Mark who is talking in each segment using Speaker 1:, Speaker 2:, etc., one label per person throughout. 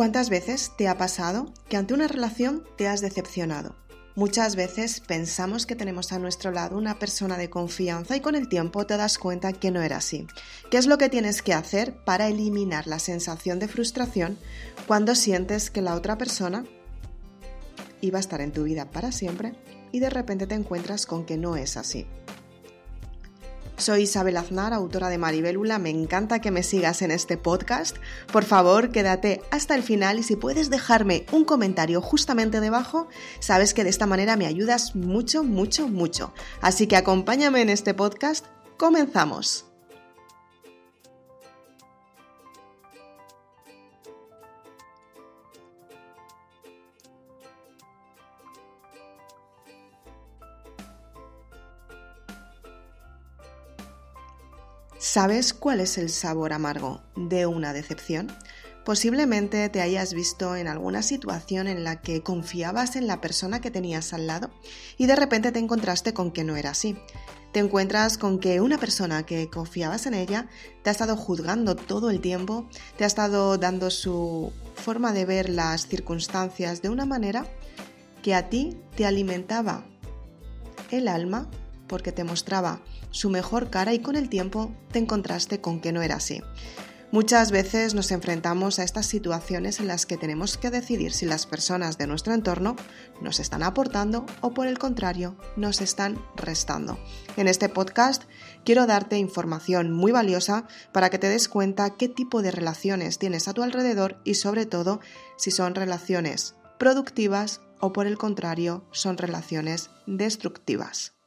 Speaker 1: ¿Cuántas veces te ha pasado que ante una relación te has decepcionado? Muchas veces pensamos que tenemos a nuestro lado una persona de confianza y con el tiempo te das cuenta que no era así. ¿Qué es lo que tienes que hacer para eliminar la sensación de frustración cuando sientes que la otra persona iba a estar en tu vida para siempre y de repente te encuentras con que no es así? Soy Isabel Aznar, autora de Maribélula. Me encanta que me sigas en este podcast. Por favor, quédate hasta el final y si puedes dejarme un comentario justamente debajo, sabes que de esta manera me ayudas mucho, mucho, mucho. Así que acompáñame en este podcast. Comenzamos. ¿Sabes cuál es el sabor amargo de una decepción? Posiblemente te hayas visto en alguna situación en la que confiabas en la persona que tenías al lado y de repente te encontraste con que no era así. Te encuentras con que una persona que confiabas en ella te ha estado juzgando todo el tiempo, te ha estado dando su forma de ver las circunstancias de una manera que a ti te alimentaba el alma porque te mostraba su mejor cara y con el tiempo te encontraste con que no era así. Muchas veces nos enfrentamos a estas situaciones en las que tenemos que decidir si las personas de nuestro entorno nos están aportando o por el contrario nos están restando. En este podcast quiero darte información muy valiosa para que te des cuenta qué tipo de relaciones tienes a tu alrededor y sobre todo si son relaciones productivas o por el contrario son relaciones destructivas.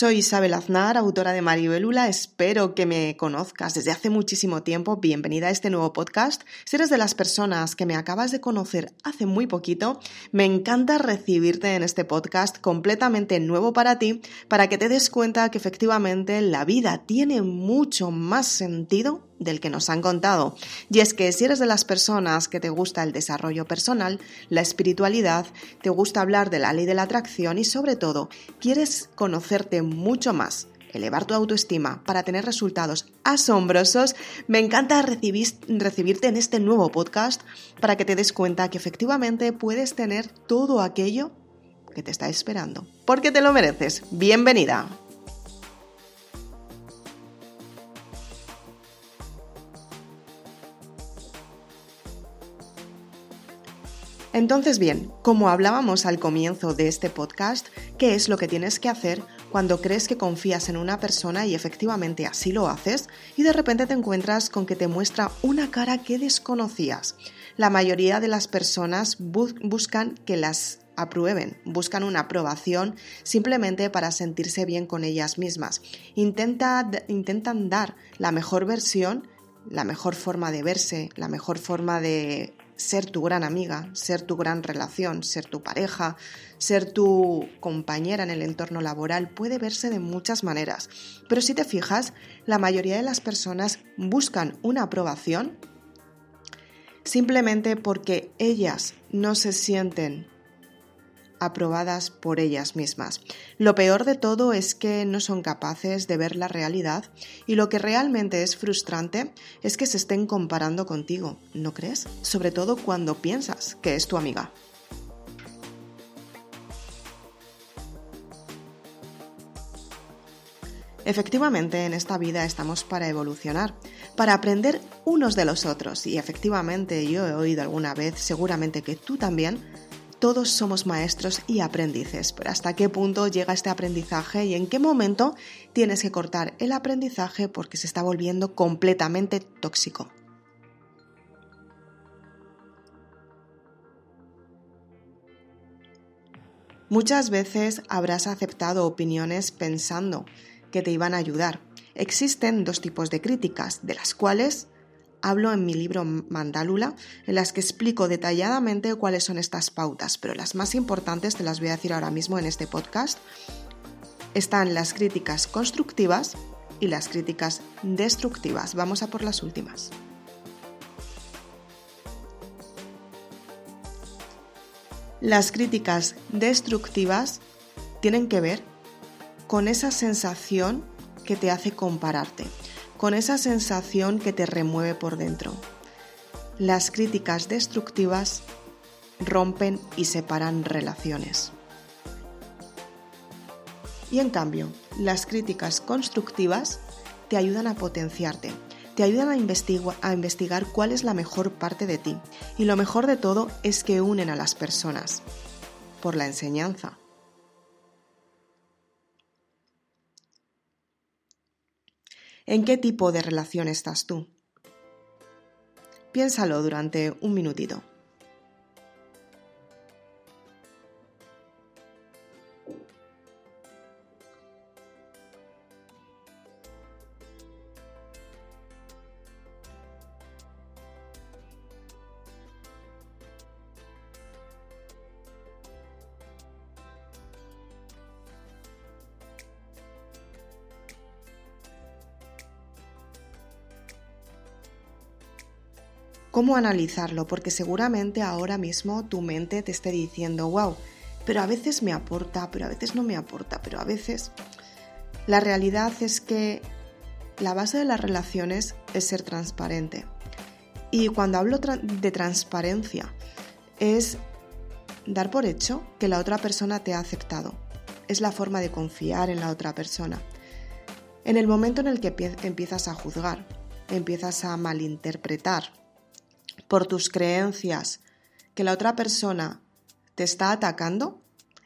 Speaker 1: Soy Isabel Aznar, autora de Maribelula. Espero que me conozcas desde hace muchísimo tiempo. Bienvenida a este nuevo podcast. Si eres de las personas que me acabas de conocer hace muy poquito, me encanta recibirte en este podcast completamente nuevo para ti, para que te des cuenta que efectivamente la vida tiene mucho más sentido del que nos han contado. Y es que si eres de las personas que te gusta el desarrollo personal, la espiritualidad, te gusta hablar de la ley de la atracción y sobre todo quieres conocerte mucho más, elevar tu autoestima para tener resultados asombrosos, me encanta recibirte en este nuevo podcast para que te des cuenta que efectivamente puedes tener todo aquello que te está esperando. Porque te lo mereces. Bienvenida. Entonces bien, como hablábamos al comienzo de este podcast, ¿qué es lo que tienes que hacer cuando crees que confías en una persona y efectivamente así lo haces y de repente te encuentras con que te muestra una cara que desconocías? La mayoría de las personas buscan que las aprueben, buscan una aprobación simplemente para sentirse bien con ellas mismas. intentan dar la mejor versión, la mejor forma de verse, la mejor forma de ser tu gran amiga, ser tu gran relación, ser tu pareja, ser tu compañera en el entorno laboral puede verse de muchas maneras. Pero si te fijas, la mayoría de las personas buscan una aprobación simplemente porque ellas no se sienten aprobadas por ellas mismas. Lo peor de todo es que no son capaces de ver la realidad y lo que realmente es frustrante es que se estén comparando contigo, ¿no crees? Sobre todo cuando piensas que es tu amiga. Efectivamente, en esta vida estamos para evolucionar, para aprender unos de los otros y efectivamente yo he oído alguna vez, seguramente que tú también, todos somos maestros y aprendices, pero ¿hasta qué punto llega este aprendizaje y en qué momento tienes que cortar el aprendizaje porque se está volviendo completamente tóxico? Muchas veces habrás aceptado opiniones pensando que te iban a ayudar. Existen dos tipos de críticas, de las cuales hablo en mi libro Mandálula, en las que explico detalladamente cuáles son estas pautas, pero las más importantes te las voy a decir ahora mismo en este podcast. Están las críticas constructivas y las críticas destructivas. Vamos a por las últimas. Las críticas destructivas tienen que ver con esa sensación que te hace compararte con esa sensación que te remueve por dentro. Las críticas destructivas rompen y separan relaciones. Y en cambio, las críticas constructivas te ayudan a potenciarte, te ayudan a, investigar cuál es la mejor parte de ti. Y lo mejor de todo es que unen a las personas por la enseñanza. ¿En qué tipo de relación estás tú? Piénsalo durante un minutito. ¿Cómo analizarlo? Porque seguramente ahora mismo tu mente te esté diciendo, wow, pero a veces me aporta, pero a veces no me aporta, pero a veces... La realidad es que la base de las relaciones es ser transparente. Y cuando hablo de transparencia, es dar por hecho que la otra persona te ha aceptado. Es la forma de confiar en la otra persona. En el momento en el que empiezas a juzgar, empiezas a malinterpretar, por tus creencias que la otra persona te está atacando,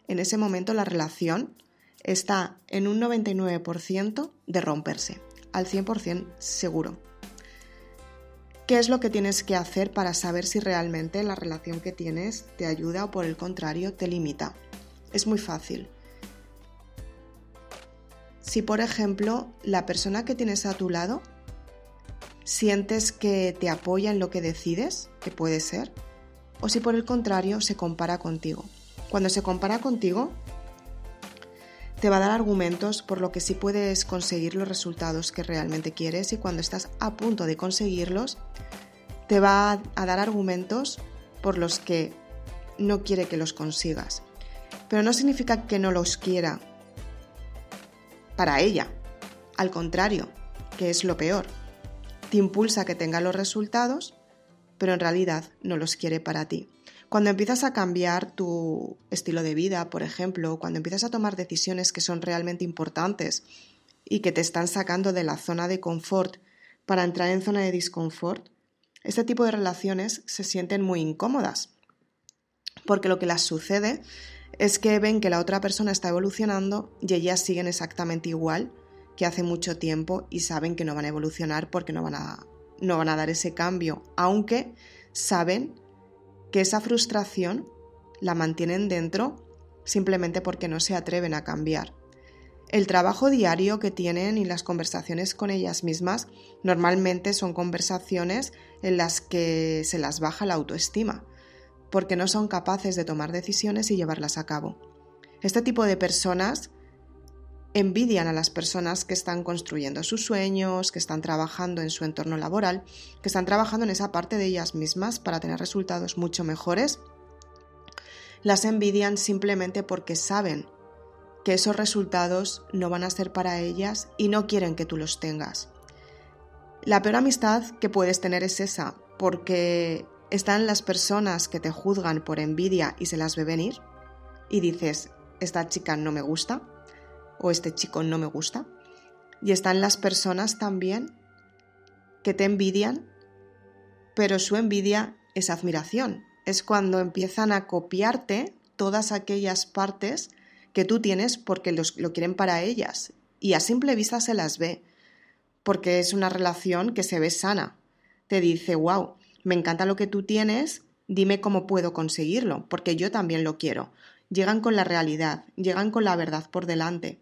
Speaker 1: en ese momento la relación está en un 99% de romperse, al 100% seguro. ¿Qué es lo que tienes que hacer para saber si realmente la relación que tienes te ayuda o por el contrario te limita? Es muy fácil. Si por ejemplo la persona que tienes a tu lado ¿Sientes que te apoya en lo que decides? Que puede ser. O si por el contrario se compara contigo. Cuando se compara contigo, te va a dar argumentos por lo que sí puedes conseguir los resultados que realmente quieres y cuando estás a punto de conseguirlos, te va a dar argumentos por los que no quiere que los consigas. Pero no significa que no los quiera para ella. Al contrario, que es lo peor te impulsa a que tenga los resultados, pero en realidad no los quiere para ti. Cuando empiezas a cambiar tu estilo de vida, por ejemplo, cuando empiezas a tomar decisiones que son realmente importantes y que te están sacando de la zona de confort para entrar en zona de disconfort, este tipo de relaciones se sienten muy incómodas. Porque lo que las sucede es que ven que la otra persona está evolucionando y ellas siguen exactamente igual que hace mucho tiempo y saben que no van a evolucionar porque no van a, no van a dar ese cambio, aunque saben que esa frustración la mantienen dentro simplemente porque no se atreven a cambiar. El trabajo diario que tienen y las conversaciones con ellas mismas normalmente son conversaciones en las que se las baja la autoestima, porque no son capaces de tomar decisiones y llevarlas a cabo. Este tipo de personas envidian a las personas que están construyendo sus sueños, que están trabajando en su entorno laboral, que están trabajando en esa parte de ellas mismas para tener resultados mucho mejores. Las envidian simplemente porque saben que esos resultados no van a ser para ellas y no quieren que tú los tengas. La peor amistad que puedes tener es esa, porque están las personas que te juzgan por envidia y se las ve venir y dices, esta chica no me gusta, o este chico no me gusta. Y están las personas también que te envidian, pero su envidia es admiración. Es cuando empiezan a copiarte todas aquellas partes que tú tienes porque lo quieren para ellas. Y a simple vista se las ve, porque es una relación que se ve sana. Te dice, wow, me encanta lo que tú tienes, dime cómo puedo conseguirlo, porque yo también lo quiero. Llegan con la realidad, llegan con la verdad por delante.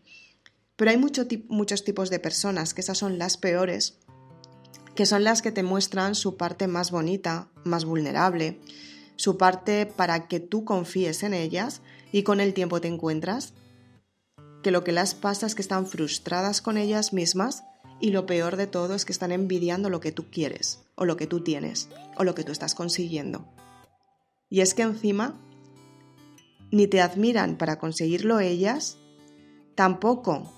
Speaker 1: Pero hay muchos tipos de personas, que esas son las peores, que son las que te muestran su parte más bonita, más vulnerable, su parte para que tú confíes en ellas y con el tiempo te encuentras que lo que las pasa es que están frustradas con ellas mismas y lo peor de todo es que están envidiando lo que tú quieres o lo que tú tienes o lo que tú estás consiguiendo. Y es que encima ni te admiran para conseguirlo ellas, tampoco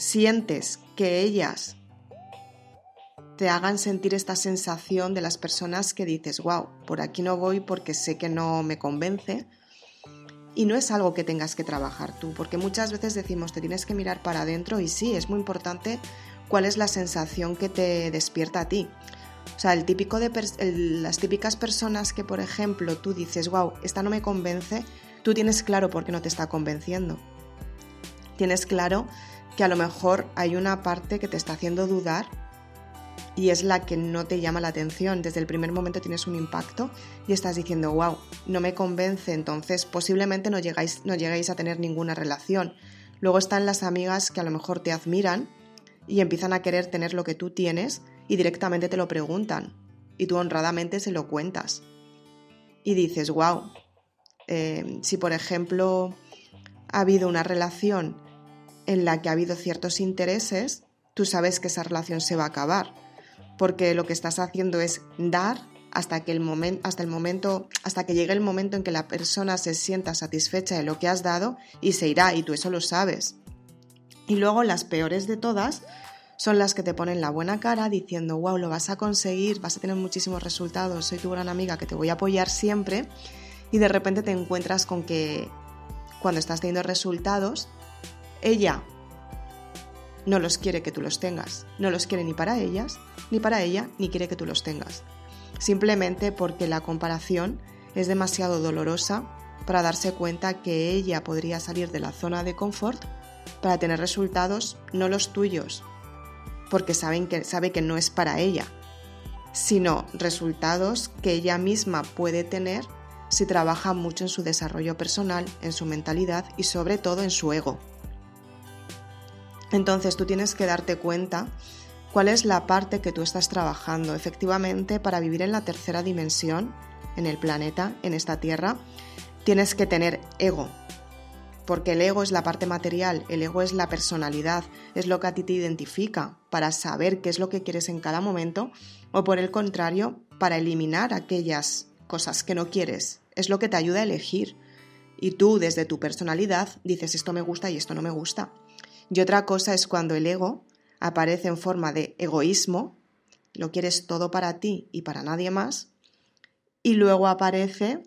Speaker 1: sientes que ellas te hagan sentir esta sensación de las personas que dices, wow, por aquí no voy porque sé que no me convence. Y no es algo que tengas que trabajar tú, porque muchas veces decimos, te tienes que mirar para adentro y sí, es muy importante cuál es la sensación que te despierta a ti. O sea, el típico de las típicas personas que, por ejemplo, tú dices, wow, esta no me convence, tú tienes claro por qué no te está convenciendo. Tienes claro que a lo mejor hay una parte que te está haciendo dudar y es la que no te llama la atención. Desde el primer momento tienes un impacto y estás diciendo, wow, no me convence, entonces posiblemente no llegáis, no llegáis a tener ninguna relación. Luego están las amigas que a lo mejor te admiran y empiezan a querer tener lo que tú tienes y directamente te lo preguntan y tú honradamente se lo cuentas. Y dices, wow, eh, si por ejemplo ha habido una relación en la que ha habido ciertos intereses, tú sabes que esa relación se va a acabar, porque lo que estás haciendo es dar hasta que el momento hasta el momento hasta que llegue el momento en que la persona se sienta satisfecha de lo que has dado y se irá y tú eso lo sabes. Y luego las peores de todas son las que te ponen la buena cara diciendo, wow, lo vas a conseguir, vas a tener muchísimos resultados, soy tu gran amiga que te voy a apoyar siempre y de repente te encuentras con que cuando estás teniendo resultados, ella no los quiere que tú los tengas, no los quiere ni para ellas, ni para ella, ni quiere que tú los tengas. Simplemente porque la comparación es demasiado dolorosa para darse cuenta que ella podría salir de la zona de confort para tener resultados no los tuyos, porque saben que, sabe que no es para ella, sino resultados que ella misma puede tener si trabaja mucho en su desarrollo personal, en su mentalidad y sobre todo en su ego. Entonces tú tienes que darte cuenta cuál es la parte que tú estás trabajando. Efectivamente, para vivir en la tercera dimensión, en el planeta, en esta Tierra, tienes que tener ego. Porque el ego es la parte material, el ego es la personalidad, es lo que a ti te identifica para saber qué es lo que quieres en cada momento o por el contrario, para eliminar aquellas cosas que no quieres. Es lo que te ayuda a elegir. Y tú desde tu personalidad dices esto me gusta y esto no me gusta. Y otra cosa es cuando el ego aparece en forma de egoísmo, lo quieres todo para ti y para nadie más, y luego aparece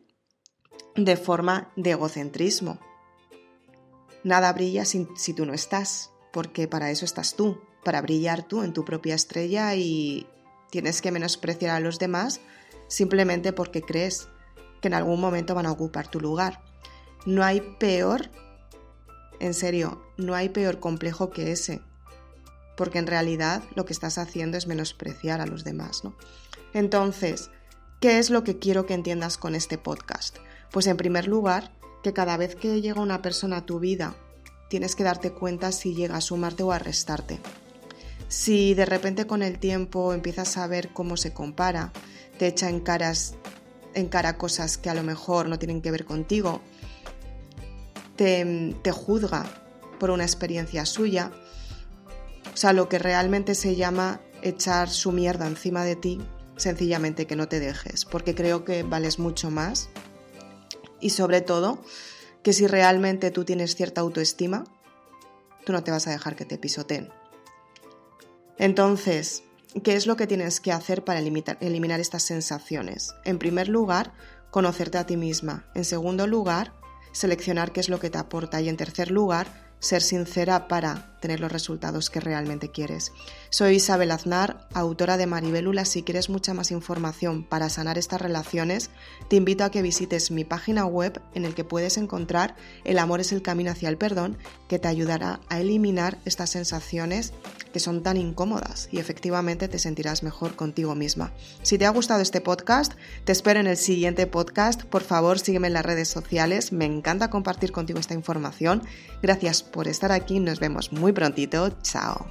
Speaker 1: de forma de egocentrismo. Nada brilla si, tú no estás, porque para eso estás tú, para brillar tú en tu propia estrella y tienes que menospreciar a los demás simplemente porque crees que en algún momento van a ocupar tu lugar. No hay peor en serio, no hay peor complejo que ese, porque en realidad lo que estás haciendo es menospreciar a los demás, ¿no? Entonces, ¿qué es lo que quiero que entiendas con este podcast? Pues en primer lugar, que cada vez que llega una persona a tu vida, tienes que darte cuenta si llega a sumarte o a restarte. Si de repente con el tiempo empiezas a ver cómo se compara, te echa en caras en cara cosas que a lo mejor no tienen que ver contigo, te, juzga por una experiencia suya, o sea, lo que realmente se llama echar su mierda encima de ti, sencillamente que no te dejes, porque creo que vales mucho más y sobre todo que si realmente tú tienes cierta autoestima, tú no te vas a dejar que te pisoteen. Entonces, ¿qué es lo que tienes que hacer para eliminar estas sensaciones? En primer lugar, conocerte a ti misma. En segundo lugar, seleccionar qué es lo que te aporta. Y en tercer lugar, ser sincera para tener los resultados que realmente quieres. Soy Isabel Aznar, autora de Maribélula. Si quieres mucha más información para sanar estas relaciones, te invito a que visites mi página web en el que puedes encontrar El amor es el camino hacia el perdón, que te ayudará a eliminar estas sensaciones que son tan incómodas y efectivamente te sentirás mejor contigo misma. Si te ha gustado este podcast, te espero en el siguiente podcast. Por favor, sígueme en las redes sociales. Me encanta compartir contigo esta información. Gracias por estar aquí. Nos vemos muy prontito. Chao.